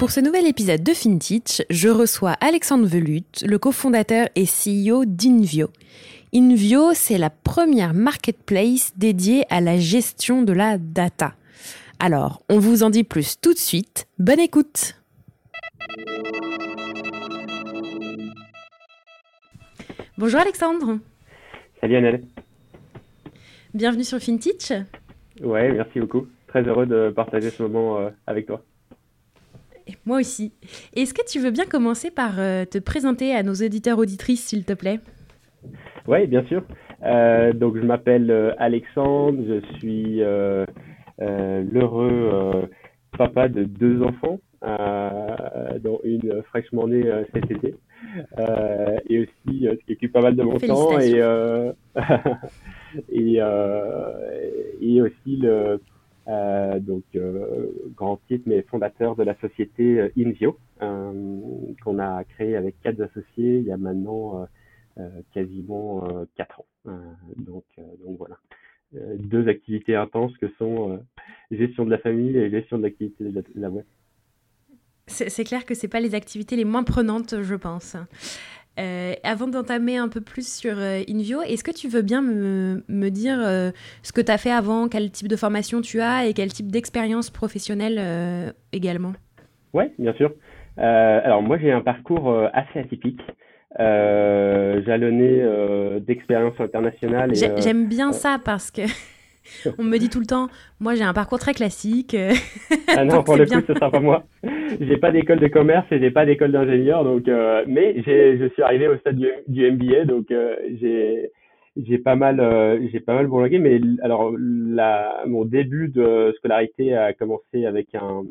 Pour ce nouvel épisode de FinTech, je reçois Alexandre Velut, le cofondateur et CEO d'Invio. Invio, c'est la première marketplace dédiée à la gestion de la data. Alors, on vous en dit plus tout de suite. Bonne écoute Bonjour Alexandre. Salut Annelle. Bienvenue sur FinTech. Ouais, merci beaucoup. Très heureux de partager ce moment euh, avec toi. Moi aussi. Est-ce que tu veux bien commencer par euh, te présenter à nos auditeurs auditrices, s'il te plaît? Oui, bien sûr. Euh, donc, je m'appelle Alexandre, je suis l'heureux papa de deux enfants. Euh, dont une fraîchement née euh, cet été, euh, et aussi ce qui occupe pas mal de mon temps et et, et aussi le donc grand titre mais fondateur de la société Invio qu'on a créé avec quatre associés il y a maintenant quasiment quatre ans. donc voilà deux activités intenses que sont gestion de la famille et gestion de l'activité de la web. C'est clair que ce pas les activités les moins prenantes, je pense. Euh, avant d'entamer un peu plus sur euh, Invio, est-ce que tu veux bien me, me dire euh, ce que tu as fait avant, quel type de formation tu as et quel type d'expérience professionnelle également? Oui, bien sûr. alors moi j'ai un parcours assez atypique. jalonné d'expériences internationales. J'aime bien ça parce que On me dit tout le temps, moi j'ai un parcours très classique. ah non, pour le coup, ce sera pas moi. J'ai pas d'école de commerce et j'ai pas d'école d'ingénieur, donc euh, mais je suis arrivé au stade du, MBA, donc euh, j'ai j'ai pas mal euh, j'ai pas mal bourlingué, mais alors la, mon début de scolarité a commencé avec un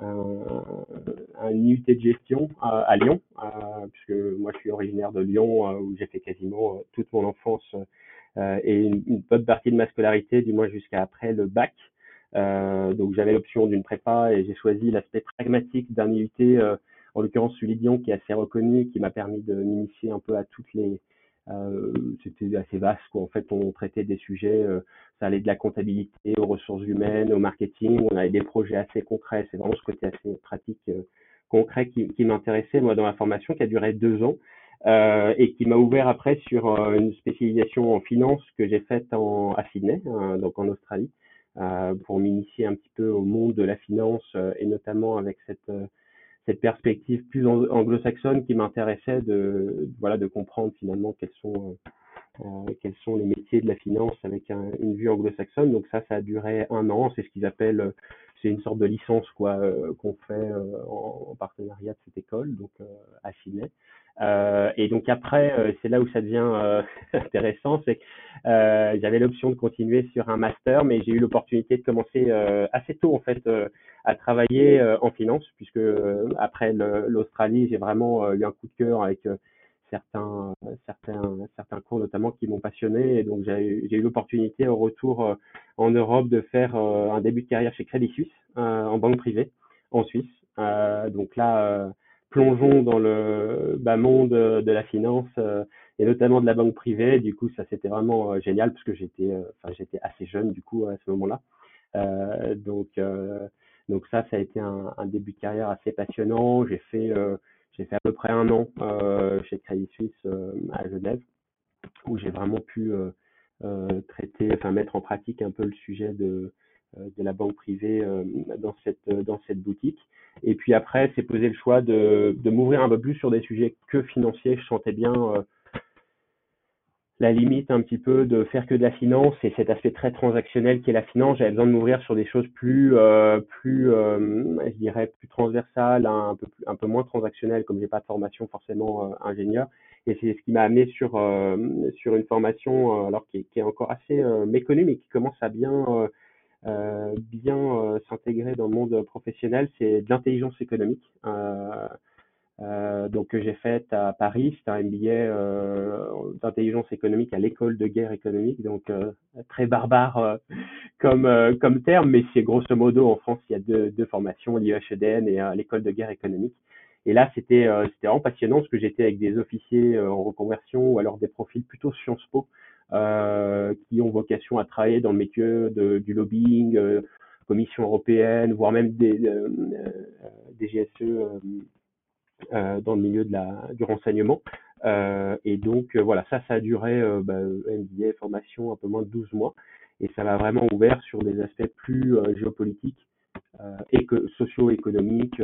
un, un IUT de gestion à, à Lyon, puisque moi je suis originaire de Lyon où j'ai fait quasiment toute mon enfance euh, et une, une, bonne partie de ma scolarité, du moins jusqu'à après le bac. Euh, donc j'avais l'option d'une prépa et j'ai choisi l'aspect pragmatique d'un IUT, euh, en l'occurrence celui Lyon, qui est assez reconnu, qui m'a permis de m'initier un peu à toutes les, euh, c'était assez vaste quoi. En fait, on traitait des sujets, euh, ça allait de la comptabilité aux ressources humaines, au marketing. On avait des projets assez concrets. C'est vraiment ce côté assez pratique, euh, concret qui, qui m'intéressait moi dans la formation, qui a duré deux ans euh, et qui m'a ouvert après sur euh, une spécialisation en finance que j'ai faite en, à Sydney, hein, donc en Australie, euh, pour m'initier un petit peu au monde de la finance et notamment avec cette cette perspective plus anglo-saxonne qui m'intéressait de voilà de comprendre finalement quels sont quels sont les métiers de la finance avec un, une vue anglo-saxonne. Donc ça, ça a duré un an. C'est ce qu'ils appellent, c'est une sorte de licence quoi qu'on fait en, partenariat de cette école, donc à Sydney. Euh, et donc après, euh, c'est là où ça devient euh, intéressant, c'est que j'avais l'option de continuer sur un master, mais j'ai eu l'opportunité de commencer assez tôt en fait à travailler en finance, puisque après l'Australie, j'ai vraiment eu un coup de cœur avec certains, certains, certains cours notamment qui m'ont passionné. Et donc j'ai eu l'opportunité au retour en Europe de faire un début de carrière chez Crédit Suisse en banque privée en Suisse. donc là plongeons dans le bah, monde de la finance euh, et notamment de la banque privée. Du coup, ça c'était vraiment euh, génial parce que j'étais, euh, enfin j'étais assez jeune du coup à ce moment-là. donc donc ça, ça a été un, un, début de carrière assez passionnant. J'ai fait j'ai fait à peu près un an chez Crédit Suisse à Genève où j'ai vraiment pu traiter, enfin mettre en pratique un peu le sujet de de la banque privée dans cette dans cette boutique. Et puis après, c'est poser le choix de, de m'ouvrir un peu plus sur des sujets que financiers. Je sentais bien euh, la limite un petit peu de faire que de la finance et cet aspect très transactionnel qui est la finance. J'avais besoin de m'ouvrir sur des choses plus, euh, plus, euh, je dirais, plus transversales, un peu, un peu moins transactionnelles, comme j'ai pas de formation forcément euh, ingénieur. Et c'est ce qui m'a amené sur sur une formation alors qui qui est encore assez méconnue, mais qui commence à bien bien s'intégrer dans le monde professionnel. C'est de l'intelligence économique. Euh, donc que j'ai fait à Paris, c'est un MBA euh, d'intelligence économique à l'école de guerre économique, donc euh, très barbare euh, comme comme terme, mais c'est grosso modo en France il y a deux, deux formations, l'IEHEDN et l'école de guerre économique. Et là c'était c'était vraiment passionnant parce que j'étais avec des officiers en reconversion ou alors des profils plutôt Sciences Po qui ont vocation à travailler dans le métier du lobbying, Commission européenne, voire même des des GSE euh, dans le milieu de la, du renseignement. Euh, et donc euh, voilà, ça, ça a duré bah, MBA, formation un peu moins de 12 mois. Et ça m'a vraiment ouvert sur des aspects plus géopolitiques et socio-économiques.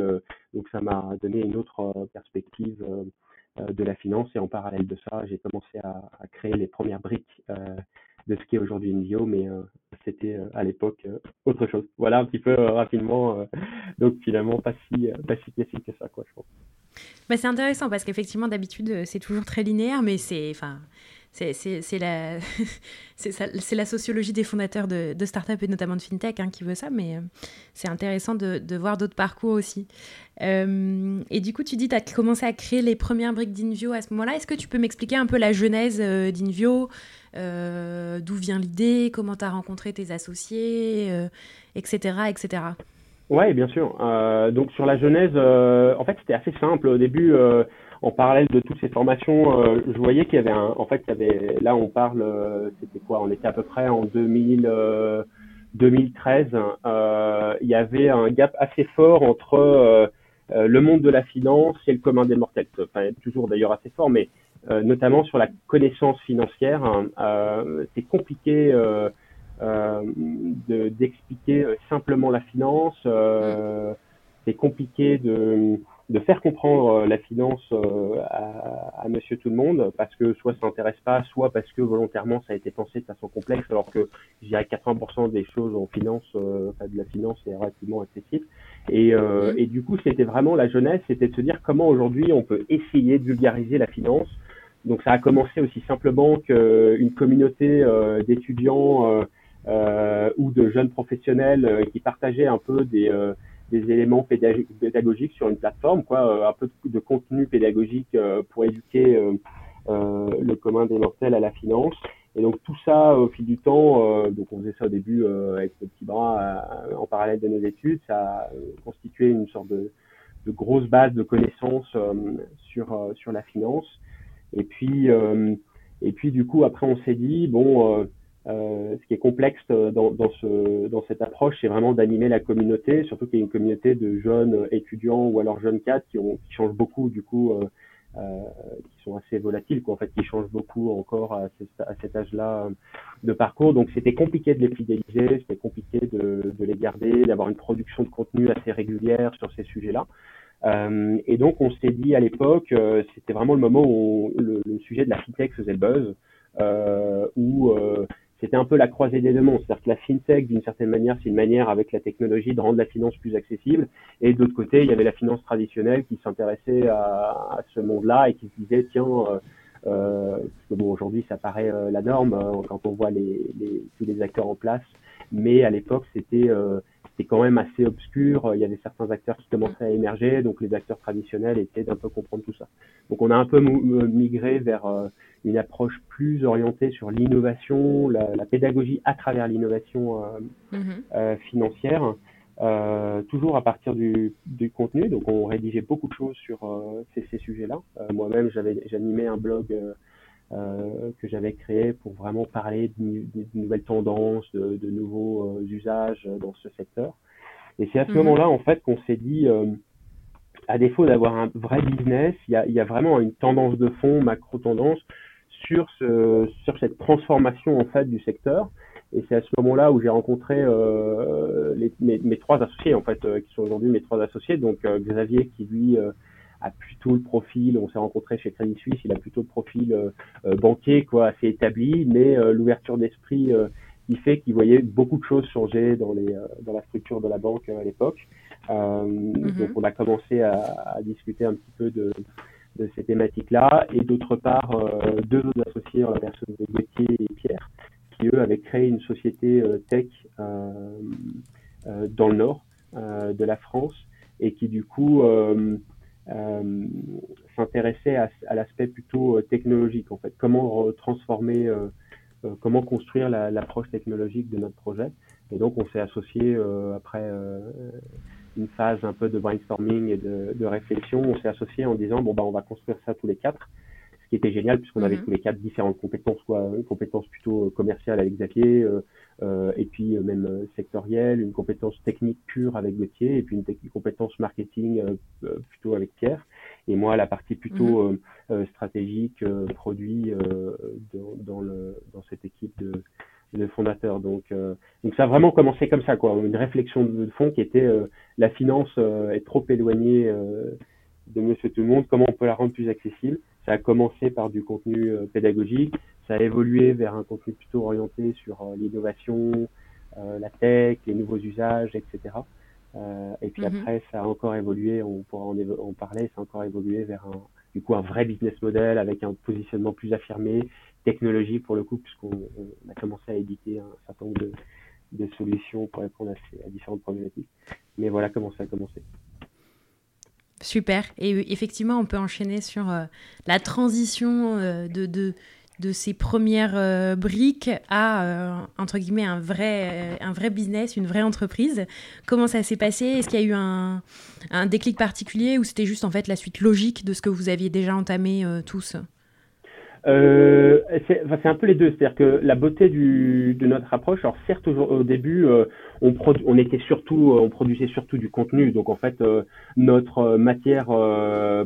donc ça m'a donné une autre perspective de la finance. Et en parallèle de ça, j'ai commencé à, créer les premières briques de ce qui est aujourd'hui Invio, mais c'était à l'époque autre chose. Voilà un petit peu rapidement. donc finalement, pas si, pas si classique que ça, quoi, je pense. Bah, c'est intéressant parce qu'effectivement, d'habitude, euh, c'est toujours très linéaire, mais c'est. C'est la, la sociologie des fondateurs de, de start-up et notamment de fintech hein, qui veut ça, mais euh, c'est intéressant de, voir d'autres parcours aussi. Euh, et du coup, tu dis tu as commencé à créer les premières briques d'Invio à ce moment-là. Est-ce que tu peux m'expliquer un peu la genèse d'Invio D'où vient l'idée Comment tu as rencontré tes associés Etc. etc. Ouais, bien sûr. Euh, donc sur la genèse, euh, en fait, c'était assez simple. Au début, euh, en parallèle de toutes ces formations, euh, je voyais qu'il y avait un. En fait, il y avait. Là, on parle. c'était quoi? On était à peu près en 2000, 2013. il y avait un gap assez fort entre le monde de la finance et le commun des mortels. Enfin, toujours d'ailleurs assez fort, mais notamment sur la connaissance financière. Hein, c'est compliqué. Euh, d'expliquer euh, simplement la finance. Euh, c'est compliqué de, de faire comprendre la finance à, à, Monsieur Tout le Monde parce que soit ça n'intéresse pas, soit parce que volontairement ça a été pensé de façon complexe, alors que je dirais 80% des choses en finance, enfin de la finance est relativement accessible. Et, euh, et du coup, c'était vraiment la jeunesse, c'était de se dire comment aujourd'hui on peut essayer de vulgariser la finance. Donc ça a commencé aussi simplement qu'une communauté euh, d'étudiants euh, ou de jeunes professionnels euh, qui partageaient un peu des, euh, des éléments pédagogiques sur une plateforme, quoi, un peu de, contenu pédagogique pour éduquer le commun des mortels à la finance. Et donc tout ça, au fil du temps, donc on faisait ça au début avec le petit bras en parallèle de nos études, ça a constitué une sorte de, de grosse base de connaissances sur sur la finance. Et puis et puis du coup après on s'est dit bon euh, ce qui est complexe euh, dans, dans, ce, dans cette approche, c'est vraiment d'animer la communauté, surtout qu'il y a une communauté de jeunes étudiants ou alors jeunes cadres qui, changent beaucoup, du coup, euh, euh, qui sont assez volatiles, en fait, qui changent beaucoup encore à, cet âge-là euh, de parcours. Donc, c'était compliqué de les fidéliser, c'était compliqué de, les garder, d'avoir une production de contenu assez régulière sur ces sujets-là. Euh, et donc, on s'est dit à l'époque, c'était vraiment le moment où le, le, sujet de la fintech faisait le buzz, où c'était un peu la croisée des deux mondes. C'est-à-dire que la fintech, d'une certaine manière, c'est une manière avec la technologie de rendre la finance plus accessible. Et de l'autre côté, il y avait la finance traditionnelle qui s'intéressait à, ce monde-là et qui se disait, tiens, euh, euh, bon, aujourd'hui, ça paraît euh, la norme euh, quand on voit tous les acteurs en place. Mais à l'époque, c'était euh, c'était quand même assez obscur. Il y avait certains acteurs qui commençaient à émerger, donc les acteurs traditionnels essayaient d'un peu comprendre tout ça. Donc on a un peu migré vers une approche plus orientée sur l'innovation, la, la, pédagogie à travers l'innovation euh, mm-hmm. euh, financière, euh, toujours à partir du, du, contenu. Donc on rédigeait beaucoup de choses sur euh, ces, ces sujets-là. Euh, moi-même, j'avais j'animais un blog que j'avais créé pour vraiment parler de, de, nouvelles tendances, de, de nouveaux usages dans ce secteur. Et c'est à ce mm-hmm. moment-là, en fait, qu'on s'est dit à défaut d'avoir un vrai business, il y a, y a, vraiment une tendance de fond, macro-tendance, sur, ce, sur cette transformation en fait du secteur. Et c'est à ce moment-là où j'ai rencontré euh, les, mes, mes, trois associés en fait, euh, qui sont aujourd'hui mes trois associés. Donc euh, Xavier qui lui a plutôt le profil, on s'est rencontré chez Crédit Suisse, il a plutôt le profil banquier, quoi, assez établi, mais l'ouverture d'esprit qui fait qu'il voyait beaucoup de choses changer dans, les, dans la structure de la banque à l'époque. Mm-hmm. Donc on a commencé à, à, discuter un petit peu de, de ces thématiques-là, et d'autre part deux autres associés la personne de Gauthier et Pierre, qui eux avaient créé une société tech dans le nord de la France et qui du coup euh, euh, s'intéressait à, l'aspect plutôt euh, technologique en fait, comment transformer, comment construire l'approche technologique de notre projet. Et donc on s'est associé après une phase un peu de brainstorming et de, de réflexion, on s'est associé en disant bon bah on va construire ça tous les quatre qui était génial puisqu'on avait mhm. tous les quatre différentes compétences, quoi, une compétence plutôt euh, commerciale avec Xavier, euh, euh, et puis même sectorielle, une compétence technique pure avec Gauthier, et puis une, compétence marketing plutôt avec Pierre, et moi la partie plutôt mhm. stratégique, produit dans, le, dans cette équipe de, de fondateurs. Donc, donc ça a vraiment commencé comme ça, quoi, une réflexion de fond qui était la finance est trop éloignée de Monsieur Tout le Monde, comment on peut la rendre plus accessible. Ça a commencé par du contenu euh, pédagogique, ça a évolué vers un contenu plutôt orienté sur euh, l'innovation, euh, la tech, les nouveaux usages, etc. et puis mhm. après, ça a encore évolué, on pourra en, parler, ça a encore évolué vers un, du coup un vrai business model avec un positionnement plus affirmé, technologie pour le coup, puisqu'on a commencé à éditer un certain nombre de, de solutions pour répondre à, à différentes problématiques. Mais voilà comment ça a commencé. Super. Et euh, effectivement, on peut enchaîner sur euh, la transition euh, de, de, de, ces premières briques à, entre guillemets, un vrai, un vrai business, une vraie entreprise. Comment ça s'est passé? Est-ce qu'il y a eu un, un, déclic particulier ou c'était juste en fait la suite logique de ce que vous aviez déjà entamé tous? Euh, c'est un peu les deux, c'est-à-dire que la beauté du, de notre approche, alors certes au, début euh, on, on était surtout, euh, on produisait surtout du contenu, donc en fait euh, notre matière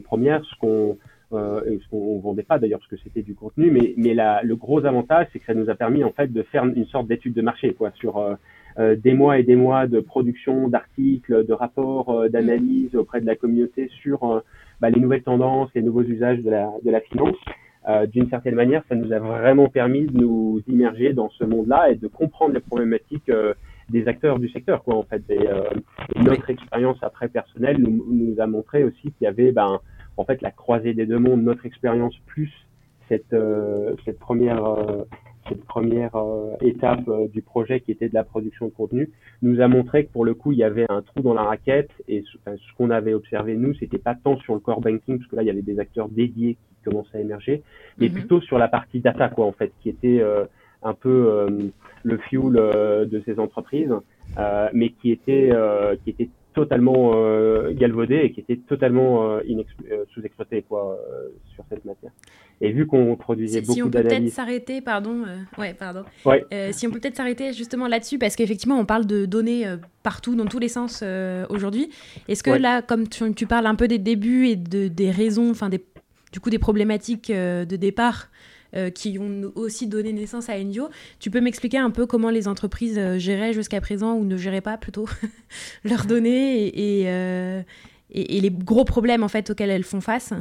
première, ce qu'on ce qu'on vendait pas d'ailleurs parce que c'était du contenu, mais mais la, le gros avantage c'est que ça nous a permis en fait de faire une sorte d'étude de marché quoi sur des mois et des mois de production d'articles, de rapports, d'analyse auprès de la communauté sur bah, les nouvelles tendances, les nouveaux usages de la, de la finance. Euh, d'une certaine manière, ça nous a vraiment permis de nous immerger dans ce monde-là et de comprendre les problématiques euh, des acteurs du secteur, quoi, en fait. Et, euh, notre expérience après personnelle nous, nous a montré aussi qu'il y avait, ben, en fait, la croisée des deux mondes, notre expérience plus cette, cette première cette première euh, étape euh, du projet qui était de la production de contenu nous a montré que pour le coup il y avait un trou dans la raquette et ce, qu'on avait observé nous c'était pas tant sur le core banking parce que là il y avait des acteurs dédiés qui commençaient à émerger mais mhm. plutôt sur la partie data quoi en fait qui était euh, un peu le fuel de ces entreprises mais qui était qui était totalement euh, galvaudé et qui était totalement euh, euh, sous-exploité quoi sur cette matière. Et vu qu'on produisait beaucoup d'analyses... Si on peut peut-être s'arrêter, pardon, ouais, pardon. si on peut peut-être s'arrêter justement là-dessus, parce qu'effectivement, on parle de données partout, dans tous les sens aujourd'hui. Est-ce que là, comme tu, tu, parles un peu des débuts et de, des raisons, enfin, des, du coup, des problématiques de départ euh, qui ont aussi donné naissance à Endio. Tu peux m'expliquer un peu comment les entreprises euh, géraient jusqu'à présent ou ne géraient pas plutôt leurs données euh, et, les gros problèmes en fait auxquels elles font face?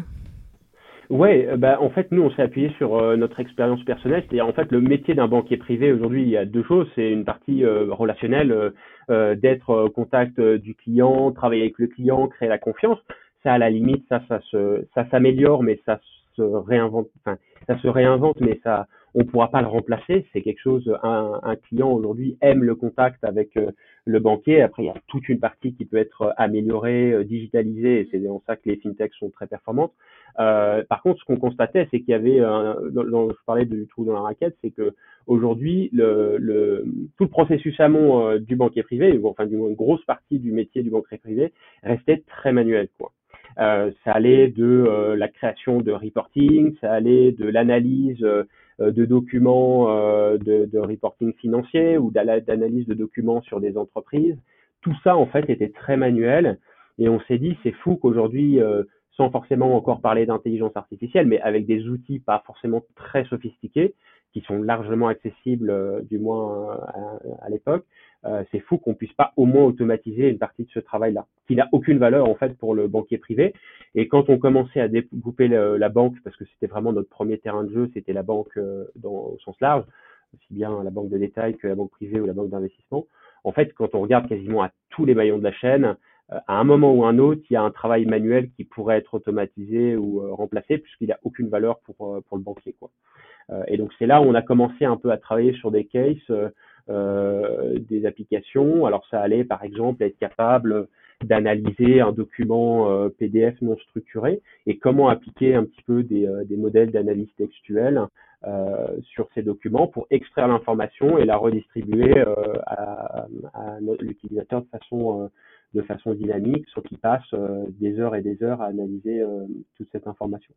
Ouais, bah en fait nous on s'est appuyé sur notre expérience personnelle, c'est-à-dire en fait le métier d'un banquier privé aujourd'hui il y a deux choses, c'est une partie relationnelle, d'être au contact du client, travailler avec le client, créer la confiance. Ça à la limite ça ça se ça s'améliore mais ça ça se réinvente, mais ça, on pourra pas le remplacer. C'est quelque chose, un, un client aujourd'hui aime le contact avec euh, le banquier. Après, il y a toute une partie qui peut être améliorée, euh, digitalisée, et c'est dans ça que les fintechs sont très performantes. Euh, par contre, ce qu'on constatait, c'est qu'il y avait, un, je parlais du trou dans la raquette, c'est que aujourd'hui, le, le, tout le processus amont euh, du banquier privé, enfin, du moins une grosse partie du métier du banquier privé, restait très manuel, quoi. Euh, ça allait de euh, la création de reporting, ça allait de l'analyse euh, de documents de, de, reporting financier ou d'analyse de documents sur des entreprises. Tout ça, en fait, était très manuel. Et on s'est dit, c'est fou qu'aujourd'hui, sans forcément encore parler d'intelligence artificielle, mais avec des outils pas forcément très sophistiqués, qui sont largement accessibles, du moins à, l'époque, c'est fou qu'on puisse pas au moins automatiser une partie de ce travail-là, qui n'a aucune valeur en fait pour le banquier privé. Et quand on commençait à découper la banque, parce que c'était vraiment notre premier terrain de jeu, c'était la banque dans, au sens large, aussi bien la banque de détail que la banque privée ou la banque d'investissement. En fait, quand on regarde quasiment à tous les maillons de la chaîne, euh, à un moment ou un autre, il y a un travail manuel qui pourrait être automatisé ou euh, remplacé puisqu'il n'a aucune valeur pour, euh, pour le banquier. Quoi. Et donc c'est là où on a commencé un peu à travailler sur des cases, des applications. Alors ça allait par exemple être capable d'analyser un document PDF non structuré et comment appliquer un petit peu des, des modèles d'analyse textuelle euh, sur ces documents pour extraire l'information et la redistribuer euh, à, à l'utilisateur de façon euh, de façon dynamique, sans qu'il passe des heures et des heures à analyser toute cette information.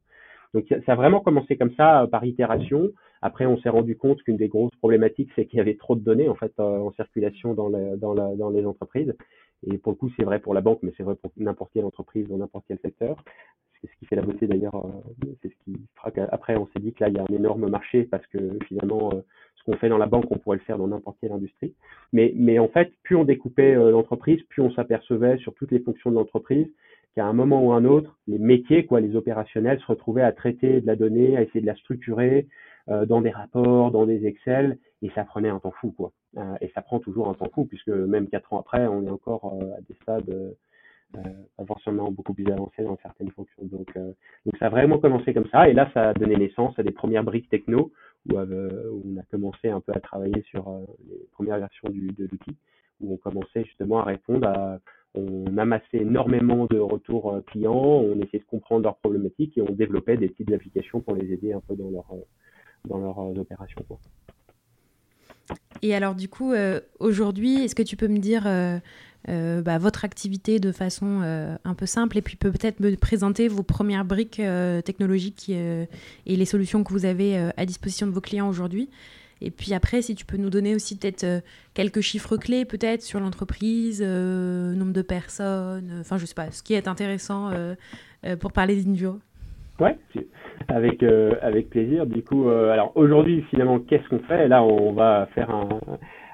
Donc ça a vraiment commencé comme ça par itération. Après, on s'est rendu compte qu'une des grosses problématiques, c'est qu'il y avait trop de données en fait en circulation dans, les, entreprises. Et pour le coup, c'est vrai pour la banque, mais c'est vrai pour n'importe quelle entreprise dans n'importe quel secteur c'est ce qui fait la beauté d'ailleurs. Euh, c'est ce qui qu'après on s'est dit que là il y a un énorme marché parce que finalement euh, ce qu'on fait dans la banque on pourrait le faire dans n'importe quelle industrie. Mais mais en fait plus on découpait euh, l'entreprise, plus on s'apercevait sur toutes les fonctions de l'entreprise qu'à un moment ou un autre les métiers quoi, les opérationnels se retrouvaient à traiter de la donnée, à essayer de la structurer dans des rapports, dans des Excel et ça prenait un temps fou quoi. et ça prend toujours un temps fou puisque même quatre ans après on est encore à des stades euh, forcément beaucoup plus avancé dans certaines fonctions. Donc, euh, donc ça a vraiment commencé comme ça, et là ça a donné naissance à des premières briques techno où, euh, on a commencé un peu à travailler sur les premières versions de l'outil, où on commençait justement à répondre à on amassait énormément de retours clients, on essayait de comprendre leurs problématiques et on développait des petites applications pour les aider un peu dans leur dans leurs opérations. Et alors du coup, aujourd'hui, est-ce que tu peux me dire euh, bah, votre activité de façon euh, un peu simple et puis peut-être me présenter vos premières briques euh, technologiques et les solutions que vous avez à disposition de vos clients aujourd'hui? Et puis après, si tu peux nous donner aussi peut-être quelques chiffres clés peut-être sur l'entreprise, nombre de personnes, enfin je sais pas, ce qui est intéressant pour parler d'Invio. Ouais, avec avec plaisir. Du coup, alors aujourd'hui finalement, qu'est-ce qu'on fait? Là, on va faire un,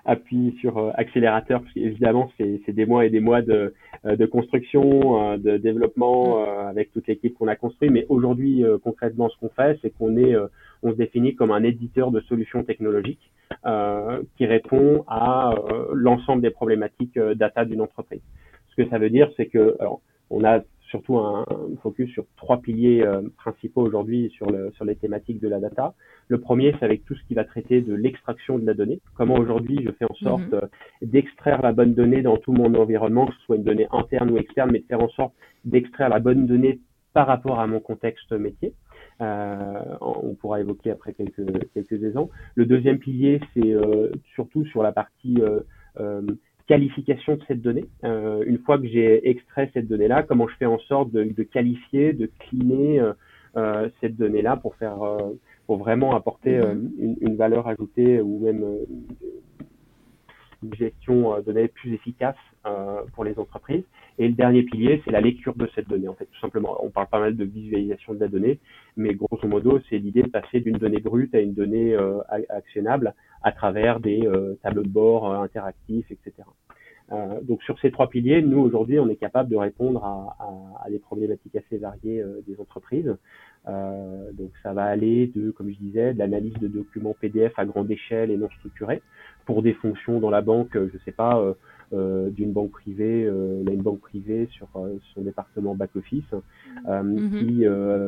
appuie sur euh, accélérateur, parce qu'évidemment, c'est des mois et des mois de, euh, de construction, euh, de développement avec toute l'équipe qu'on a construit. Mais aujourd'hui, concrètement, ce qu'on fait, c'est qu'on est, on se définit comme un éditeur de solutions technologiques qui répond à l'ensemble des problématiques data d'une entreprise. Ce que ça veut dire, c'est que alors, on a surtout un, focus sur trois piliers euh, principaux aujourd'hui sur, le, sur les thématiques de la data. Le premier, c'est avec tout ce qui va traiter de l'extraction de la donnée. Comment aujourd'hui je fais en sorte mhm. euh, d'extraire la bonne donnée dans tout mon environnement, que ce soit une donnée interne ou externe, mais de faire en sorte d'extraire la bonne donnée par rapport à mon contexte métier. Euh, on pourra évoquer après quelques, quelques exemples. Le deuxième pilier, c'est surtout sur la partie qualification de cette donnée. Euh, une fois que j'ai extrait cette donnée-là, comment je fais en sorte de, qualifier, de cleaner euh, euh, cette donnée-là pour faire, pour vraiment apporter mm-hmm. une, valeur ajoutée ou même une gestion de données plus efficace pour les entreprises. Et le dernier pilier, c'est la lecture de cette donnée. En fait, tout simplement, on parle pas mal de visualisation de la donnée, mais grosso modo, c'est l'idée de passer d'une donnée brute à une donnée actionnable à travers des tableaux de bord interactifs, etc. Euh, donc sur ces trois piliers, nous aujourd'hui, on est capable de répondre à, à, à des problématiques assez variées euh, des entreprises. Euh, donc ça va aller de, comme je disais, de l'analyse de documents PDF à grande échelle et non structurés pour des fonctions dans la banque, je sais pas, euh, euh, d'une banque privée, euh, une banque privée sur euh, son département back-office mhm. qui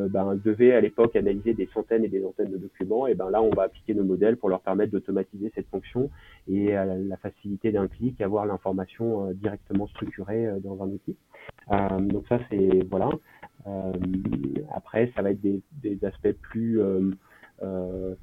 ben, devait à l'époque analyser des centaines et des centaines de documents. Et ben là, on va appliquer nos modèles pour leur permettre d'automatiser cette fonction et à la facilité d'un clic, avoir l'information directement structurée dans un outil. donc ça, c'est voilà. après, ça va être des, des aspects plus euh,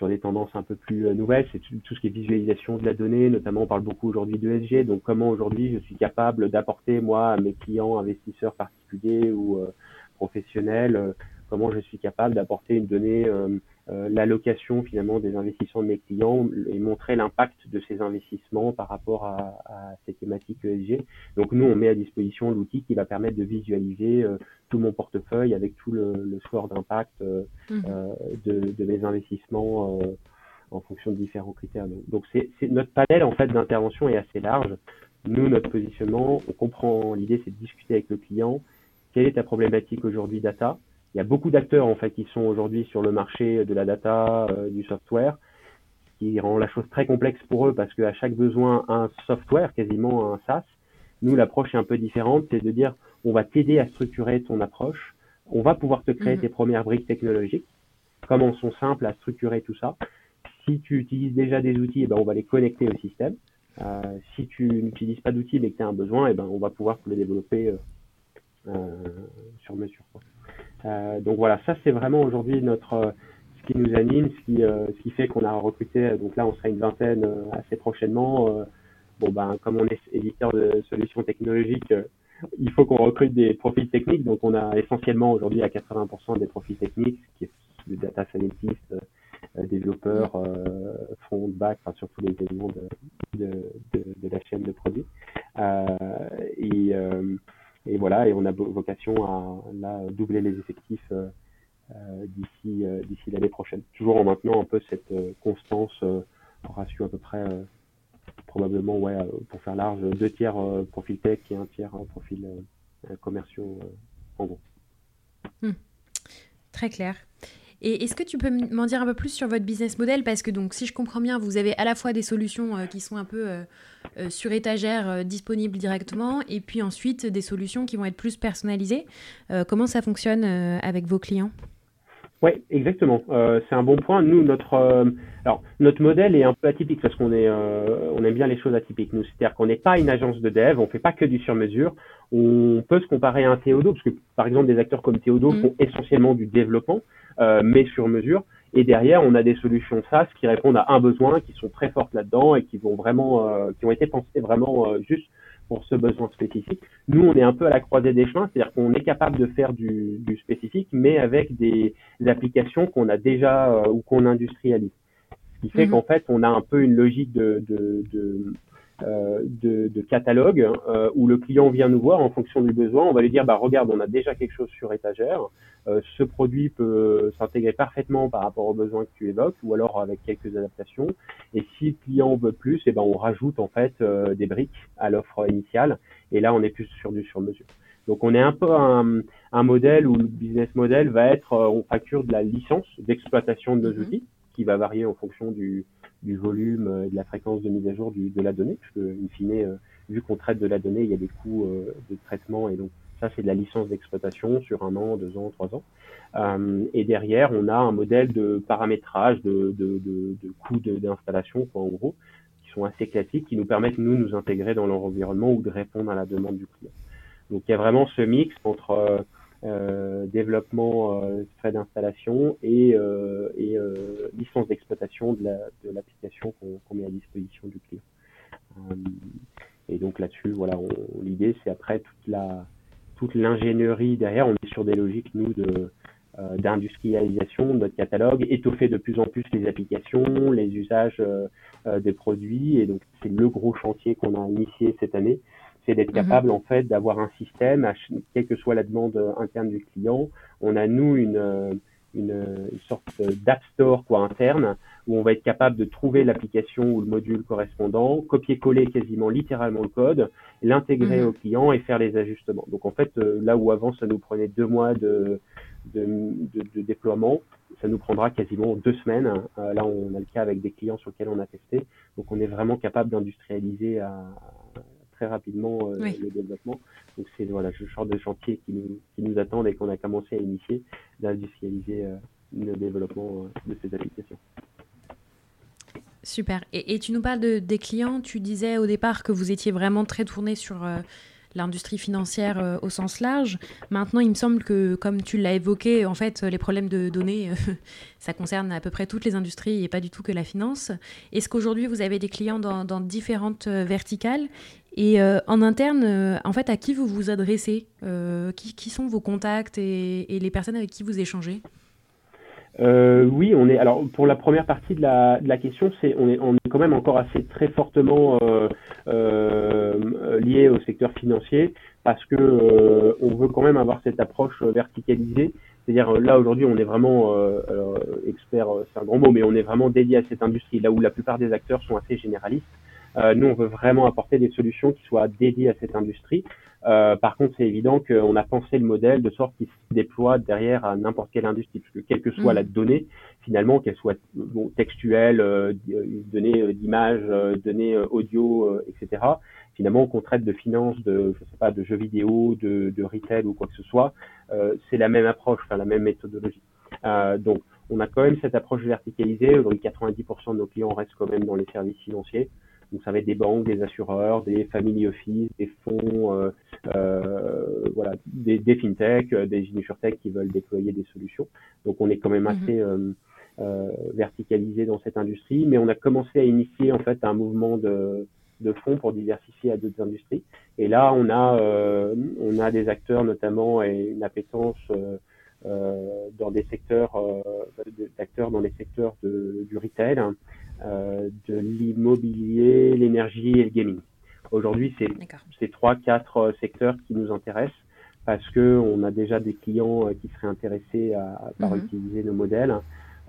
sur des tendances un peu plus euh, nouvelles, c'est tout, ce qui est visualisation de la donnée, notamment on parle beaucoup aujourd'hui d'ESG, donc comment aujourd'hui je suis capable d'apporter moi à mes clients investisseurs particuliers ou euh, professionnels euh, comment je suis capable d'apporter une donnée, euh, euh, l'allocation finalement des investissements de mes clients et montrer l'impact de ces investissements par rapport à, à, ces thématiques ESG. Donc nous, on met à disposition l'outil qui va permettre de visualiser euh, tout mon portefeuille avec tout le, le score d'impact mmh. de, de, mes investissements en fonction de différents critères. Donc c'est notre panel en fait d'intervention est assez large. Nous, notre positionnement, on comprend l'idée, c'est de discuter avec le client. Quelle est ta problématique aujourd'hui data? Il y a beaucoup d'acteurs en fait qui sont aujourd'hui sur le marché de la data, euh, du software, qui rend la chose très complexe pour eux parce qu'à chaque besoin un software, quasiment un SaaS. Nous, l'approche est un peu différente, c'est de dire on va t'aider à structurer ton approche, on va pouvoir te créer mhm. tes premières briques technologiques, comment sont simples à structurer tout ça. Si tu utilises déjà des outils, eh ben, on va les connecter au système. Euh, si tu n'utilises pas d'outils mais que tu as un besoin, eh ben, on va pouvoir te les développer euh, euh sur mesure. Quoi. Euh, donc voilà, ça c'est vraiment aujourd'hui notre euh, ce qui nous anime, ce qui, euh, ce qui fait qu'on a recruté. Donc là, on sera une vingtaine assez prochainement. bon ben, comme on est éditeur de solutions technologiques, il faut qu'on recrute des profils techniques. Donc on a essentiellement aujourd'hui à 80% des profils techniques, qui est des data scientists, développeurs, front, back, enfin surtout les éléments de, de, la chaîne de produits. et et voilà, et on a vocation à là, doubler les effectifs euh, euh, d'ici euh, d'ici l'année prochaine. Toujours en maintenant un peu cette constance ratio à peu près probablement ouais pour faire large deux tiers profil tech et un tiers profil commerciaux en gros. Hmm. Très clair. Et est-ce que tu peux m'en dire un peu plus sur votre business model? Parce que donc, si je comprends bien, vous avez à la fois des solutions euh, qui sont un peu euh, euh, sur étagère disponibles directement, et puis ensuite des solutions qui vont être plus personnalisées. comment ça fonctionne avec vos clients? Oui, exactement. c'est un bon point. Nous, notre modèle est un peu atypique parce qu'on aime bien les choses atypiques. Nous, c'est-à-dire qu'on n'est pas une agence de dev, on fait pas que du sur-mesure. On peut se comparer à un Théodo parce que par exemple des acteurs comme Théodo mmh. font essentiellement du développement. Euh, mais sur mesure. Et derrière, on a des solutions SaaS qui répondent à un besoin, qui sont très fortes là-dedans et qui vont vraiment, euh, qui ont été pensées vraiment euh, juste pour ce besoin spécifique. Nous, on est un peu à la croisée des chemins, c'est-à-dire qu'on est capable de faire du, du, spécifique, mais avec des, applications qu'on a déjà ou qu'on industrialise. Ce qui fait mhm. qu'en fait, on a un peu une logique de, de, de euh, de, de, catalogue euh, où le client vient nous voir en fonction du besoin. On va lui dire, bah regarde, on a déjà quelque chose sur étagère. Euh, ce produit peut s'intégrer parfaitement par rapport aux besoins que tu évoques, ou alors avec quelques adaptations. Et si le client veut plus, et eh ben on rajoute en fait des briques à l'offre initiale. Et là, on est plus sur du sur-mesure. Donc on est un peu un, un, modèle où le business model va être, on facture de la licence d'exploitation de nos mm-hmm. outils, qui va varier en fonction du, du volume et de la fréquence de mise à jour du, de la donnée, puisque in fine, euh, vu qu'on traite de la donnée, il y a des coûts euh, de traitement et donc ça c'est de la licence d'exploitation sur un an, deux ans, trois ans. Euh, et derrière, on a un modèle de paramétrage, de, de, de, de coûts d'installation, en gros, qui sont assez classiques, qui nous permettent nous nous intégrer dans leur environnement ou de répondre à la demande du client. Donc il y a vraiment ce mix entre euh, développement, euh, frais d'installation et, euh, et licence d'exploitation de l'application la, qu'on met à disposition du client. et donc là-dessus, voilà, l'idée c'est après toute la toute l'ingénierie derrière, on est sur des logiques nous de d'industrialisation de notre catalogue, étoffer de plus en plus les applications, les usages des produits, et donc c'est le gros chantier qu'on a initié cette année, c'est d'être mhm. capable en fait d'avoir un système, quelle que soit la demande euh, interne du client. On a nous une, euh, une, une sorte d'app store quoi interne où on va être capable de trouver l'application ou le module correspondant, copier-coller quasiment littéralement le code, l'intégrer mhm. au client et faire les ajustements. Donc en fait, euh, là où avant ça nous prenait deux mois de, de, de, de déploiement, ça nous prendra quasiment deux semaines. là, on a le cas avec des clients sur lesquels on a testé. Donc on est vraiment capable d'industrialiser à, très rapidement euh, le développement. Donc c'est voilà, ce genre de chantier qui nous, qui nous attendent et qu'on a commencé à initier, d'industrialiser euh, le développement euh, de ces applications. Super. Et, et, tu nous parles de, des clients. Tu disais au départ que vous étiez vraiment très tourné sur l'industrie financière au sens large. Maintenant, il me semble que, comme tu l'as évoqué, en fait, les problèmes de données, ça concerne à peu près toutes les industries et pas du tout que la finance. Est-ce qu'aujourd'hui, vous avez des clients dans, différentes verticales? Et en interne, en fait, à qui vous vous adressez qui, sont vos contacts et les personnes avec qui vous échangez? Euh, oui, on est. Alors pour la première partie de la, question, c'est on est, on est quand même encore assez très fortement euh, euh, lié au secteur financier parce que euh, on veut quand même avoir cette approche verticalisée. C'est-à-dire là aujourd'hui, on est vraiment expert, c'est un grand mot, mais on est vraiment dédié à cette industrie. Là où la plupart des acteurs sont assez généralistes, nous on veut vraiment apporter des solutions qui soient dédiées à cette industrie. Euh, par contre, c'est évident qu'on a pensé le modèle de sorte qu'il se déploie derrière à n'importe quelle industrie, parce que quelle que soit mm. la donnée, finalement, qu'elle soit bon, textuelle, euh, euh donnée euh, d'image, euh, donnée audio, etc. Finalement, qu'on traite de finance, de je sais pas, de jeux vidéo, de, de retail ou quoi que ce soit, c'est la même approche, enfin la même méthodologie. donc, on a quand même cette approche verticalisée. Aujourd'hui, 90% de nos clients restent quand même dans les services financiers. Donc ça va être des banques, des assureurs, des family office, des fonds, euh, euh, voilà, des, des fintech, euh, des insurtech qui veulent déployer des solutions. Donc on est quand même mhm. assez euh, verticalisé dans cette industrie, mais on a commencé à initier en fait un mouvement de, de fonds pour diversifier à d'autres industries. Et là, on a, on a des acteurs notamment et une appétence euh, dans des secteurs euh, d'acteurs dans les secteurs de, du retail, hein, euh, de l'immobilier, l'énergie et le gaming. Aujourd'hui, c'est ces trois, quatre secteurs qui nous intéressent parce que on a déjà des clients qui seraient intéressés à, à mhm. utiliser nos modèles.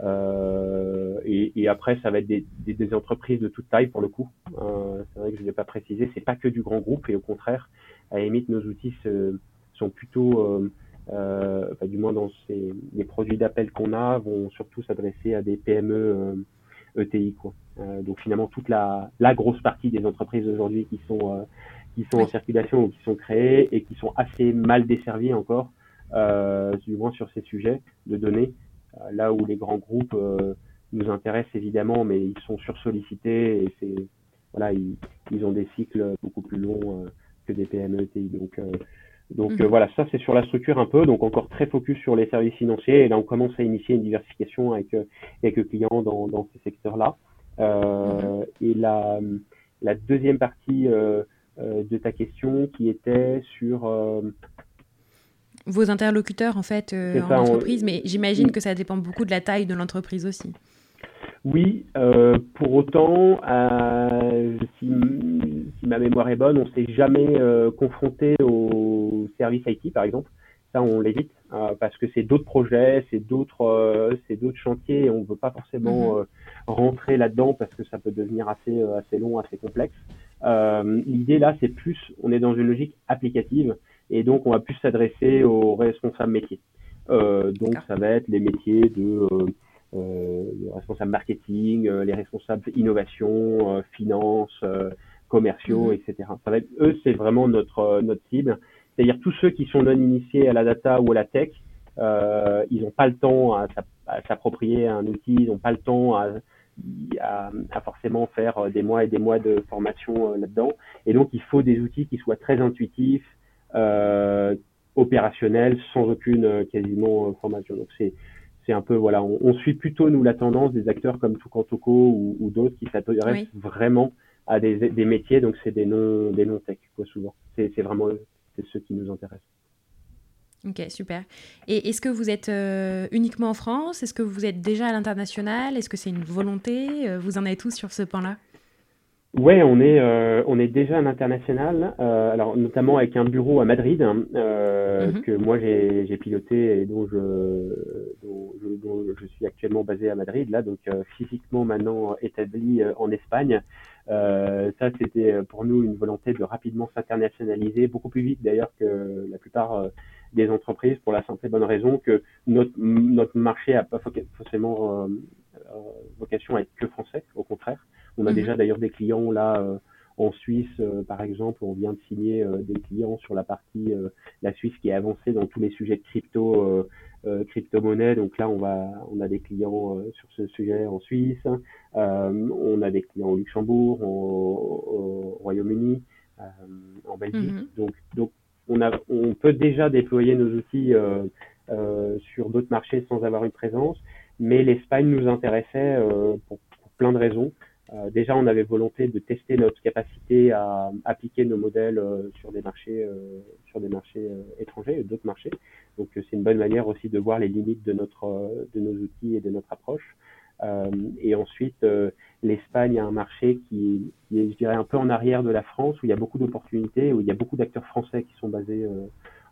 Euh, et, et, après, ça va être des, des, des, entreprises de toute taille pour le coup. Euh, c'est vrai que je ne l'ai pas précisé, c'est pas que du grand groupe et au contraire, à la limite, nos outils se, sont plutôt euh, euh, enfin, du moins dans ces, les produits d'appel qu'on a, vont surtout s'adresser à des PME ETI. Euh, quoi. Euh, donc finalement, toute la, la grosse partie des entreprises aujourd'hui qui sont, qui sont en circulation ou qui sont créées et qui sont assez mal desservies encore, du moins sur ces sujets de données, là où les grands groupes nous intéressent évidemment, mais ils sont sursollicités et c'est voilà, ils, ils, ont des cycles beaucoup plus longs que des PME ETI. Donc donc mhm. euh, voilà, ça c'est sur la structure un peu, donc encore très focus sur les services financiers. Et là, on commence à initier une diversification avec euh, quelques clients dans, dans ces secteurs-là. Euh, mhm. Et la, la deuxième partie euh, de ta question qui était sur vos interlocuteurs en fait en entreprise, mais j'imagine que ça dépend beaucoup de la taille de l'entreprise aussi. Oui, euh, pour autant, euh, si, si, ma mémoire est bonne, on s'est jamais euh, confronté au service IT, par exemple. Ça, on l'évite euh, parce que c'est d'autres projets, c'est d'autres, euh, c'est d'autres chantiers et on ne veut pas forcément mhm. rentrer là-dedans parce que ça peut devenir assez, assez long, assez complexe. L'idée là, c'est plus, on est dans une logique applicative et donc on va plus s'adresser aux responsables métiers. donc ça va être les métiers de euh, les responsables marketing, euh, les responsables innovation, euh, finance, commerciaux, mhm. etc. Ça va être, eux, c'est vraiment notre notre cible. C'est-à-dire tous ceux qui sont non initiés à la data ou à la tech, euh, ils n'ont pas le temps à, s'approprier un outil, ils n'ont pas le temps à, à, à, forcément faire des mois et des mois de formation là-dedans. Et donc, il faut des outils qui soient très intuitifs, euh, opérationnels, sans aucune quasiment formation. Donc, c'est c'est un peu voilà, on, suit plutôt nous la tendance des acteurs comme Tukantoko ou, ou d'autres qui s'intéressent vraiment à des, des métiers, donc c'est des non des non tech quoi souvent. C'est vraiment c'est ceux qui nous intéressent. Ok, super. Et est-ce que vous êtes euh, uniquement en France? Est-ce que vous êtes déjà à l'international? Est-ce que c'est une volonté? Euh, Vous en avez tous sur ce point-là? Ouais, on est euh, on est déjà à l'international, euh, alors notamment avec un bureau à Madrid hein, euh, mhm. que moi j'ai piloté et dont je, dont je dont je suis actuellement basé à Madrid là, donc physiquement maintenant établi en Espagne. Ça c'était pour nous une volonté de rapidement s'internationaliser beaucoup plus vite d'ailleurs que la plupart des entreprises pour la simple et bonne raison que notre notre marché a pas forcément vocation à être que français, au contraire. On a mhm. déjà d'ailleurs des clients là euh, en Suisse, euh, par exemple, on vient de signer euh, des clients sur la partie la Suisse qui est avancée dans tous les sujets de crypto, crypto-monnaie. Donc là, on va, on a des clients sur ce sujet en Suisse. on a des clients au Luxembourg, au, Royaume-Uni. en Belgique. Mhm. Donc, donc on, a, on peut déjà déployer nos outils sur d'autres marchés sans avoir une présence, mais l'Espagne nous intéressait pour, pour, plein de raisons. Déjà, on avait volonté de tester notre capacité à appliquer nos modèles sur des marchés, sur des marchés étrangers, d'autres marchés. Donc, c'est une bonne manière aussi de voir les limites de notre, de nos outils et de notre approche. Euh, et ensuite, euh, l'Espagne a un marché qui, est, je dirais, un peu en arrière de la France, où il y a beaucoup d'opportunités, où il y a beaucoup d'acteurs français qui sont basés euh,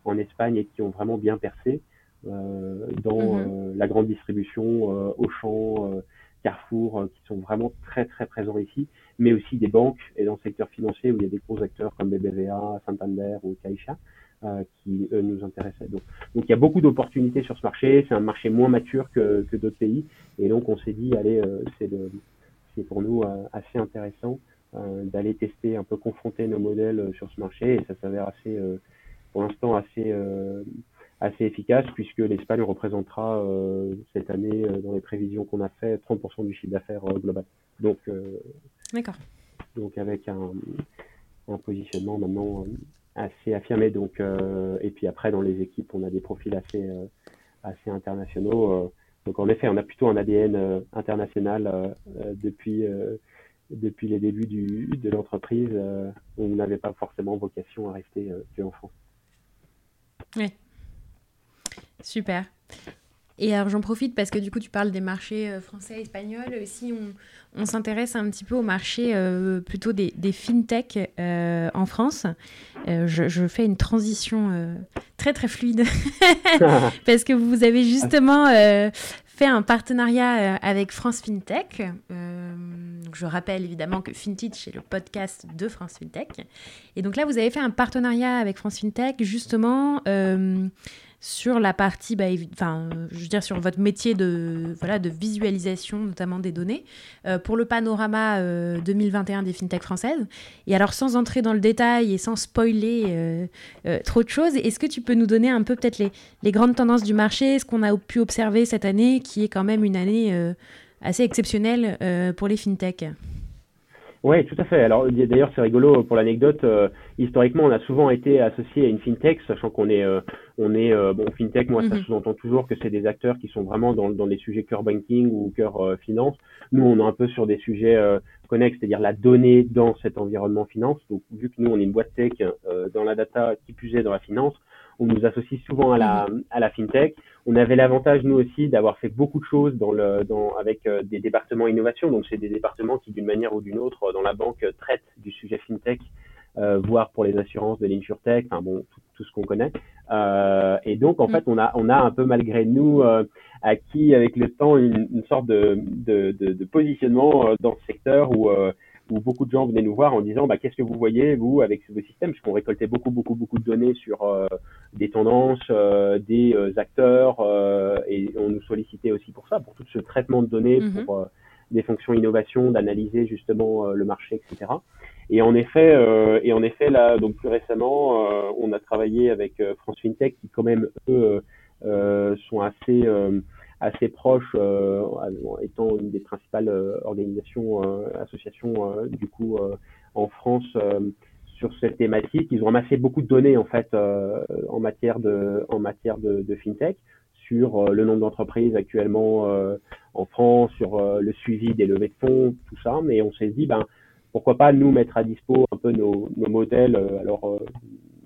en Espagne et qui ont vraiment bien percé dans mhm. la grande distribution, Auchan, Carrefour, qui sont vraiment très très présents ici, mais aussi des banques et dans le secteur financier où il y a des gros acteurs comme BBVA, Santander ou Caixa. Euh, qui nous intéressaient. Donc, donc il y a beaucoup d'opportunités sur ce marché. C'est un marché moins mature que, que d'autres pays, et donc on s'est dit allez, euh, c'est c'est pour nous euh, assez intéressant d'aller tester, un peu confronter nos modèles sur ce marché, et ça s'avère assez, pour l'instant assez assez efficace puisque l'Espagne représentera cette année dans les prévisions qu'on a fait 30% du chiffre d'affaires global. Donc, D'accord. Donc avec un, un positionnement maintenant assez affirmé. Donc, euh, et puis après, dans les équipes, on a des profils assez, euh, assez internationaux. Euh. donc, en effet, on a plutôt un ADN international depuis, depuis les débuts du, de l'entreprise. on n'avait pas forcément vocation à rester que en France. Oui. Super. Et alors j'en profite parce que du coup tu parles des marchés euh, français et espagnols. Si on, on s'intéresse un petit peu au marché euh, plutôt des, des fintech euh, en France, je, je, fais une transition très très fluide parce que vous avez justement fait un partenariat avec France FinTech. je rappelle évidemment que FinTech est le podcast de France FinTech. Et donc là, vous avez fait un partenariat avec France FinTech justement sur la partie, bah, enfin, je veux dire sur votre métier de, voilà, de visualisation notamment des données euh, pour le panorama 2021 euh, des fintechs françaises. Et alors sans entrer dans le détail et sans spoiler euh, trop de choses, est-ce que tu peux nous donner un peu peut-être les, les, grandes tendances du marché, ce qu'on a pu observer cette année, qui est quand même une année assez exceptionnelle pour les fintechs oui, tout à fait. Alors d'ailleurs, c'est rigolo pour l'anecdote. Euh, historiquement, on a souvent été associé à une fintech, sachant qu'on est, euh, on est euh, bon fintech. Moi, ça mhm. sous-entend toujours que c'est des acteurs qui sont vraiment dans, dans les sujets cœur banking ou cœur finance. Nous, on est un peu sur des sujets connexes, c'est-à-dire la donnée dans cet environnement finance. Donc, vu que nous, on est une boîte tech dans la data, qui plus est dans la finance, on nous associe souvent à la, mhm. à la fintech. On avait l'avantage, nous aussi, d'avoir fait beaucoup de choses dans le, dans, avec euh, des départements innovation. Donc, c'est des départements qui, d'une manière ou d'une autre, dans la banque, traitent du sujet fintech, euh, voire pour les assurances de l'insurtech, enfin bon, tout, ce qu'on connaît. Euh, et donc, en mhm. fait, on a, on a un peu, malgré nous, euh, acquis avec le temps une, une sorte de, de, de, de positionnement euh, dans ce secteur où où beaucoup de gens venaient nous voir en disant bah, qu'est-ce que vous voyez vous avec vos systèmes? Puisqu'on récoltait beaucoup beaucoup beaucoup de données sur euh, des tendances, euh, des euh, acteurs et on nous sollicitait aussi pour ça, pour tout ce traitement de données, mhm. pour des fonctions innovation, d'analyser justement le marché, etc. Et en effet, et en effet là donc plus récemment, on a travaillé avec France FinTech qui quand même eux sont assez assez proche, euh, étant une des principales euh, organisations, euh, associations du coup en France sur cette thématique. Ils ont ramassé beaucoup de données en fait en matière de en matière de, de fintech sur le nombre d'entreprises actuellement en France, sur le suivi des levées de fonds, tout ça. Mais on s'est dit ben pourquoi pas nous mettre à dispo un peu nos, nos modèles, alors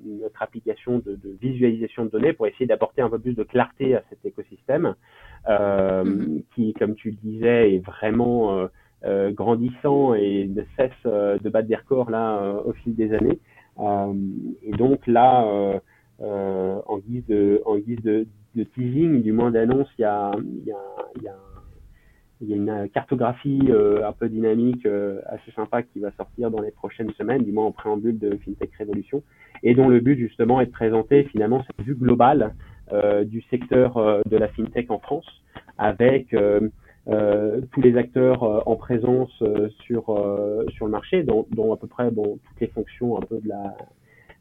notre application de, de, visualisation de données pour essayer d'apporter un peu plus de clarté à cet écosystème euh, mm-hmm. qui, comme tu le disais, est vraiment euh, euh, grandissant et ne cesse de battre des records là au fil des années. et donc là, en guise de, en guise de, de teasing, du moins d'annonce, il y a, il y a, il y a il y a une cartographie euh, un peu dynamique euh, assez sympa qui va sortir dans les prochaines semaines, du moins en préambule de FinTech Révolution, et dont le but justement est de présenter finalement cette vue globale euh, du secteur euh, de la FinTech en France, avec euh, tous les acteurs en présence sur sur le marché, dont, à peu près toutes les fonctions un peu de la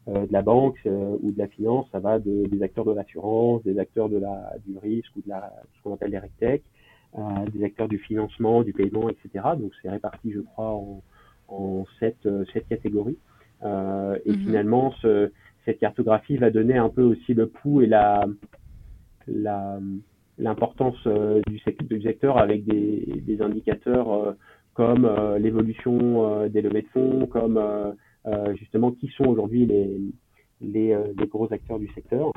de la banque ou de la finance, ça va de, des acteurs de l'assurance, des acteurs de la du risque ou de la ce qu'on appelle les RegTech, des acteurs du financement, du paiement, etc. Donc c'est réparti, je crois, en, en sept, sept catégories. et mhm. finalement, ce, cette cartographie va donner un peu aussi le pouls et la l'importance du, du, secteur avec des, des indicateurs comme l'évolution des levées de fonds, comme justement qui sont aujourd'hui les, les, les, gros acteurs du secteur.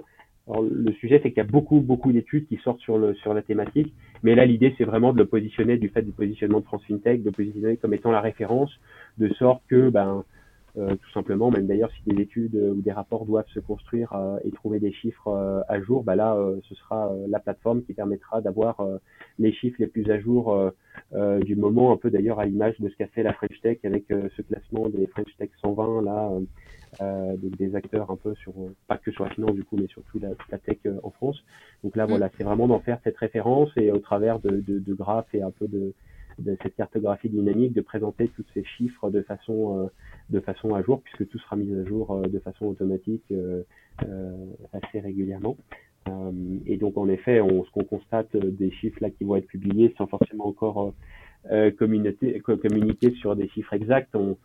Alors, le sujet, c'est qu'il y a beaucoup, beaucoup d'études qui sortent sur, le, sur la thématique. Mais là, l'idée, c'est vraiment de le positionner, du fait du positionnement de France FinTech, de le positionner comme étant la référence, de sorte que, ben, euh, tout simplement, même d'ailleurs, si des études euh, ou des rapports doivent se construire euh, et trouver des chiffres à jour, ben là, ce sera la plateforme qui permettra d'avoir les chiffres les plus à jour du moment, un peu d'ailleurs à l'image de ce qu'a fait la French Tech avec ce classement des French Tech 120 là euh, des acteurs un peu sur, pas que sur la finance du coup, mais surtout la, la tech euh, en France. Donc là, mm. voilà, c'est vraiment d'en faire cette référence et au travers de, de, de graphes et un peu de, de cette cartographie dynamique, de présenter tous ces chiffres de façon, euh, de façon à jour, puisque tout sera mis à jour euh, de façon automatique euh, assez régulièrement. et donc en effet, on, ce qu'on constate des chiffres là qui vont être publiés sans forcément encore communiquer sur des chiffres exacts, on,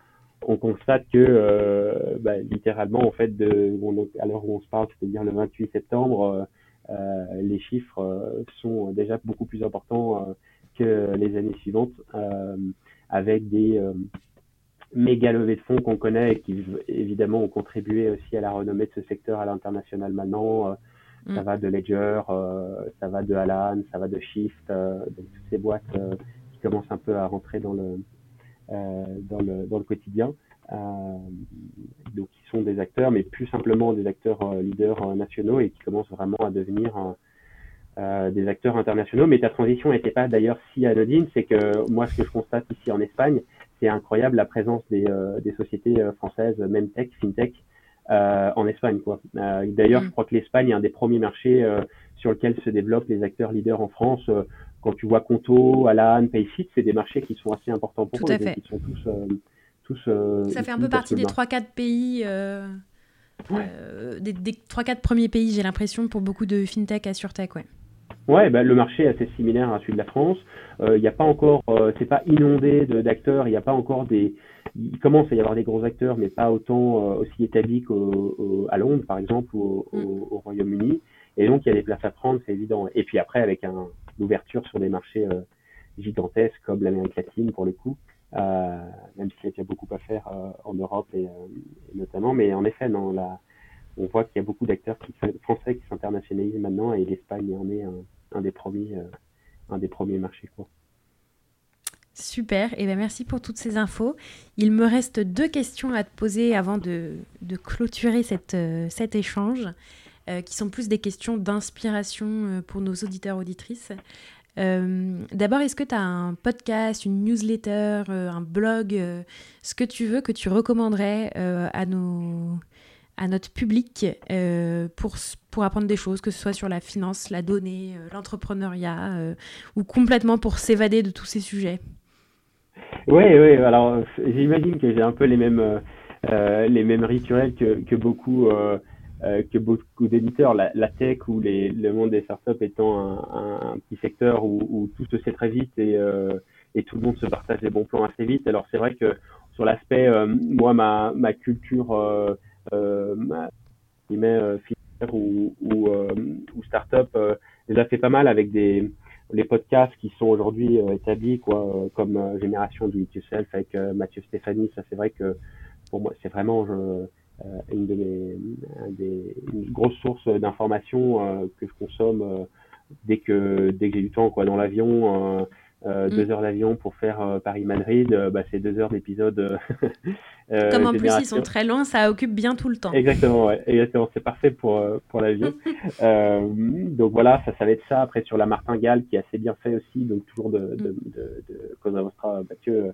on constate que euh, bah, littéralement en fait de à l'heure où on se parle, c'est-à-dire le 28 septembre, euh, euh, les chiffres sont déjà beaucoup plus importants que les années suivantes, avec des méga levées de fonds qu'on connaît et qui évidemment ont contribué aussi à la renommée de ce secteur à l'international maintenant. Ça mm. va de Ledger, ça va de Alan, ça va de Shift, donc toutes ces boîtes qui commencent un peu à rentrer dans le dans, le, dans le quotidien. Euh, donc qui sont des acteurs, mais plus simplement des acteurs euh, leaders nationaux et qui commencent vraiment à devenir des acteurs internationaux. Mais ta transition n'était pas d'ailleurs si anodine, c'est que moi ce que je constate ici en Espagne, c'est incroyable la présence des, des sociétés françaises, même tech, fintech, euh, en Espagne. Quoi. Euh, D'ailleurs, mm. je crois que l'Espagne est un des premiers marchés euh, sur lequel se développent les acteurs leaders en France quand tu vois Conto, Alan, Payfit, c'est des marchés qui sont assez importants pour Tout eux. À sont tous, euh, tous euh, Ça fait un peu partie des 3-4 pays, euh, des, des 3-4 premiers pays, j'ai l'impression, pour beaucoup de fintech, assurtech, ouais. Ouais, bah, le marché est assez similaire à celui de la France. Il n'y a pas encore, c'est pas inondé d'acteurs. Il n'y a pas encore des, il commence à y avoir des gros acteurs, mais pas autant aussi établis qu'à Londres, par exemple, ou au, mm. au Royaume-Uni. Et donc, il y a des places à prendre, c'est évident. Et puis après, avec un, l'ouverture sur des marchés euh, gigantesques comme l'Amérique latine pour le coup, euh, même s'il y a beaucoup à faire euh, en Europe et, notamment. Mais en effet, on voit qu'il y a beaucoup d'acteurs français qui s'internationalisent maintenant et l'Espagne en est un, des premiers, marchés. Super, et eh bien merci pour toutes ces infos. Il me reste deux questions à te poser avant de, clôturer cet échange. Euh, qui sont plus des questions d'inspiration euh, pour nos auditeurs auditrices. Euh, d'abord, est-ce que tu as un podcast, une newsletter, un blog, ce que tu veux que tu recommanderais à, nos, à notre public pour, pour apprendre des choses, que ce soit sur la finance, la donnée, l'entrepreneuriat, ou complètement pour s'évader de tous ces sujets? Oui, oui, alors j'imagine que j'ai un peu les mêmes, les mêmes rituels que, que beaucoup que beaucoup d'éditeurs, la, la, tech ou les, le monde des startups étant un, un petit secteur où, où, tout se sait très vite et, euh, et tout le monde se partage les bons plans assez vite. Alors c'est vrai que sur l'aspect, euh, moi, ma, ma culture, euh, euh ma, euh, ou, ou, ou startup, déjà fait pas mal avec des les podcasts qui sont aujourd'hui établis, quoi, comme Génération du Yourself avec Mathieu Stéphanie. Ça, c'est vrai que pour moi, c'est vraiment je, euh, une de mes des, une grosse source d'informations euh, que je consomme euh, dès que dès que j'ai du temps quoi dans l'avion euh, deux mm. heures d'avion pour faire Paris-Madrid, bah, c'est deux heures d'épisode. Comme en plus ils sont très loin, ça occupe bien tout le temps. Exactement, ouais, exactement, c'est parfait pour pour l'avion. donc voilà, ça, ça va être ça. Après sur la martingale qui est assez bien fait aussi, donc toujours de de, mm. de, de Cosa Vostra, Mathieu, euh,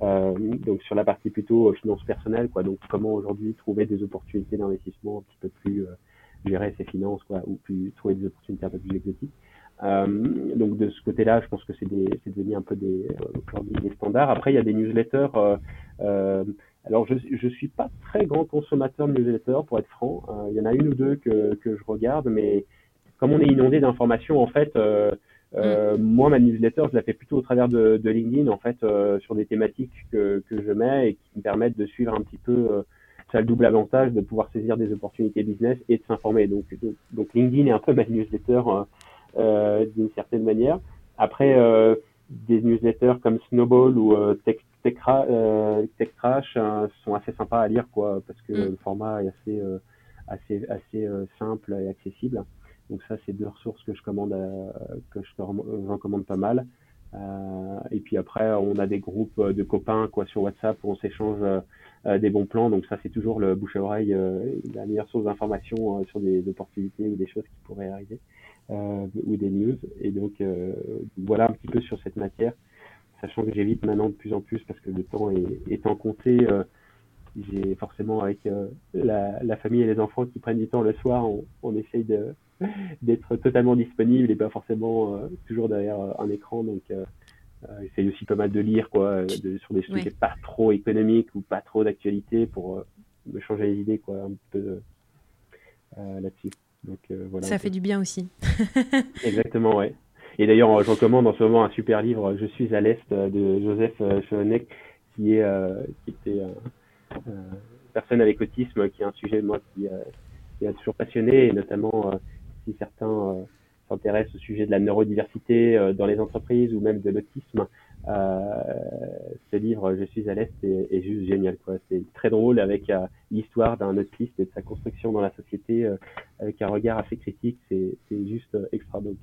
donc sur la partie plutôt euh, finance personnelle, quoi. Donc comment aujourd'hui trouver des opportunités d'investissement un petit peu plus euh, gérer ses finances, quoi, ou plus trouver des opportunités un peu plus exotiques. Euh, donc de ce côté-là, je pense que c'est devenu un peu des, des standards. Après, il y a des newsletters. Euh, alors, je je suis pas très grand consommateur de newsletters, pour être franc. il y en a une ou deux que, que je regarde, mais comme on est inondé d'informations, en fait, euh, mm. Moi, ma newsletter, je la fais plutôt au travers de, de LinkedIn, en fait, euh, sur des thématiques que, que je mets et qui me permettent de suivre un petit peu euh, ça a le double avantage de pouvoir saisir des opportunités business et de s'informer. Donc, donc, LinkedIn est un peu ma newsletter euh, d'une certaine manière. Après, des newsletters comme Snowball ou Tech, Tech, Tech Crash sont assez sympas à lire, quoi, parce que mm. le format est assez assez assez simple et accessible. Donc ça, c'est deux ressources que je commande, que je recommande pas mal. Euh, et puis après, on a des groupes de copains quoi sur WhatsApp où on s'échange euh, des bons plans. Donc ça, c'est toujours le bouche à oreille, euh, la meilleure source d'information sur des opportunités ou des choses qui pourraient arriver ou des news. Et donc voilà un petit peu sur cette matière, sachant que j'évite maintenant de plus en plus parce que le temps est, étant compté. j'ai forcément avec la, la, famille et les enfants qui prennent du temps le soir, on, on essaye de d'être totalement disponible et pas forcément euh, toujours derrière euh, un écran. Donc, euh, essaye aussi pas mal de lire quoi, de, sur des sujets pas trop économiques ou pas trop d'actualité pour me changer les idées quoi, un peu là-dessus. Donc, voilà, Ça fait du bien aussi. Exactement, ouais. Et d'ailleurs, je recommande en ce moment un super livre, Je suis à l'Est, de Joseph Schoeneck, qui, est, qui était une personne avec autisme, qui est un sujet, moi, qui, qui a toujours passionné, et notamment si certains euh, s'intéressent au sujet de la neurodiversité euh, dans les entreprises ou même de l'autisme, euh, ce livre Je suis à l'Est est, juste génial. C'est très drôle avec l'histoire d'un autiste et de sa construction dans la société avec un regard assez critique. C'est juste extra. Donc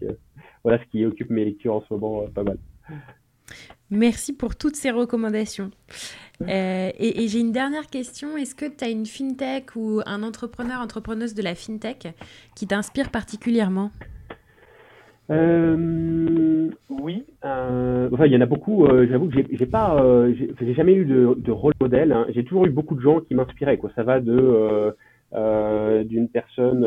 voilà ce qui occupe mes lectures en ce moment pas mal. Merci pour toutes ces recommandations. et, et j'ai une dernière question. Est-ce que tu as une fintech ou un entrepreneur, entrepreneuse de la fintech qui t'inspire particulièrement? Euh, oui, euh, enfin il y en a beaucoup. Euh, J'avoue que j'ai pas, euh, j'ai jamais eu de, de rôle modèle. Hein. J'ai toujours eu beaucoup de gens qui m'inspiraient. Ça va de euh, euh, d'une personne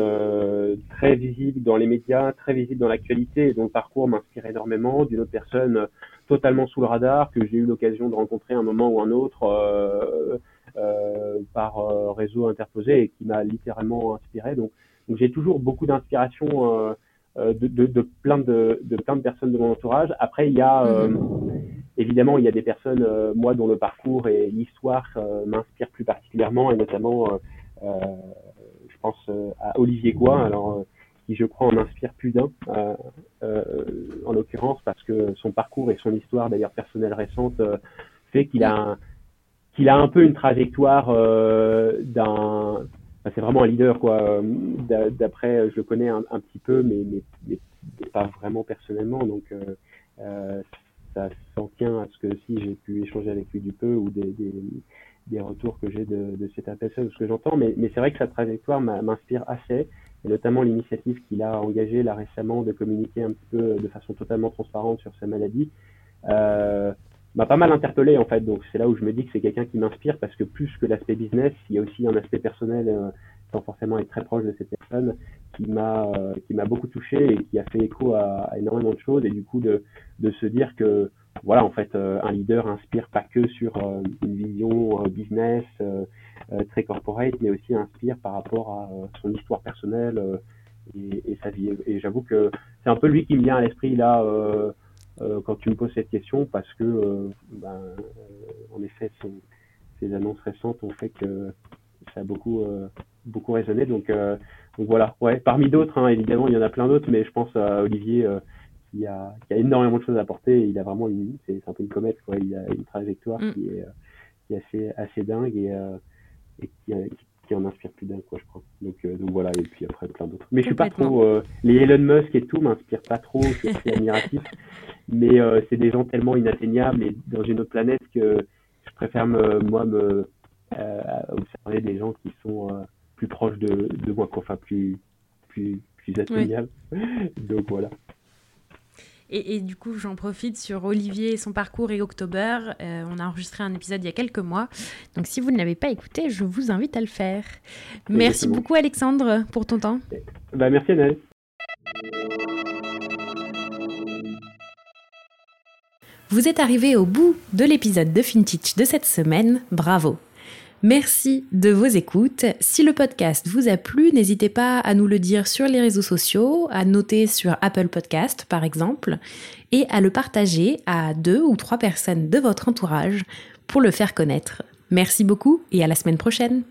très visible dans les médias, très visible dans l'actualité, dont le parcours m'inspire énormément, d'une autre personne totalement sous le radar que j'ai eu l'occasion de rencontrer un moment ou un autre par réseau interposé et qui m'a littéralement inspiré. Donc, j'ai toujours beaucoup d'inspiration euh, de, de, de, plein de, plein de personnes de mon entourage. Après, il y a euh, évidemment il y a des personnes euh, moi dont le parcours et l'histoire m'inspirent plus particulièrement et notamment je pense à Olivier Goua alors qui je crois en inspire plus d'un en l'occurrence parce que son parcours et son histoire d'ailleurs personnelle récente fait qu'il a qu'il a un peu une trajectoire d'un c'est vraiment un leader quoi. D'après, je le connais un, petit peu, mais, pas vraiment personnellement. Donc euh, euh, ça s'en tient à ce que si j'ai pu échanger avec lui du peu ou des, des, retours que j'ai de, de personne, de ce que j'entends. Mais c'est vrai que sa trajectoire m'inspire assez, et notamment l'initiative qu'il a engagée là récemment de communiquer un petit peu de façon totalement transparente sur sa maladie. Euh, m'a pas mal interpellé en fait. Donc c'est là où je me dis que c'est quelqu'un qui m'inspire parce que plus que l'aspect business, il y a aussi un aspect personnel euh, sans forcément être très proche de cette personne qui m'a euh, qui m'a beaucoup touché et qui a fait écho à, énormément de choses et du coup de de se dire que voilà en fait euh, un leader inspire pas que sur une vision business très corporate mais aussi inspire par rapport à son histoire personnelle et, et, sa vie et j'avoue que c'est un peu lui qui me vient à l'esprit là euh, quand tu me poses cette question parce que, euh, ben, euh, en effet, ces annonces récentes ont fait que ça a beaucoup, beaucoup résonné. Donc, donc voilà. Ouais, parmi d'autres, hein, évidemment, il y en a plein d'autres, mais je pense à Olivier qui a, qui a énormément de choses à apporter. Il a vraiment une, c'est un peu une comète, quoi. Il a une trajectoire mm. qui, est, qui est assez, assez dingue et, et qui, qui en inspire plus d'un, quoi, je crois. Donc, euh, donc voilà, et puis après plein d'autres. Mais je suis pas trop. Euh, les Elon Musk et tout m'inspirent pas trop, c'est admiratif. Mais euh, c'est des gens tellement inatteignables et dans une autre planète que je préfère me, moi me observer des gens qui sont plus proches de, de moi, quoi, enfin plus, plus, plus atteignables. donc voilà. Et, du coup, j'en profite sur Olivier, son parcours et October. Euh, on a enregistré un épisode il y a quelques mois. Donc, si vous ne l'avez pas écouté, je vous invite à le faire. Merci beaucoup, Alexandre, pour ton temps. Bah, merci, Annelle. Vous êtes arrivé au bout de l'épisode de FinTech de cette semaine. Bravo! Merci de vos écoutes. Si le podcast vous a plu, n'hésitez pas à nous le dire sur les réseaux sociaux, à noter sur Apple Podcast par exemple, et à le partager à deux ou trois personnes de votre entourage pour le faire connaître. Merci beaucoup et à la semaine prochaine.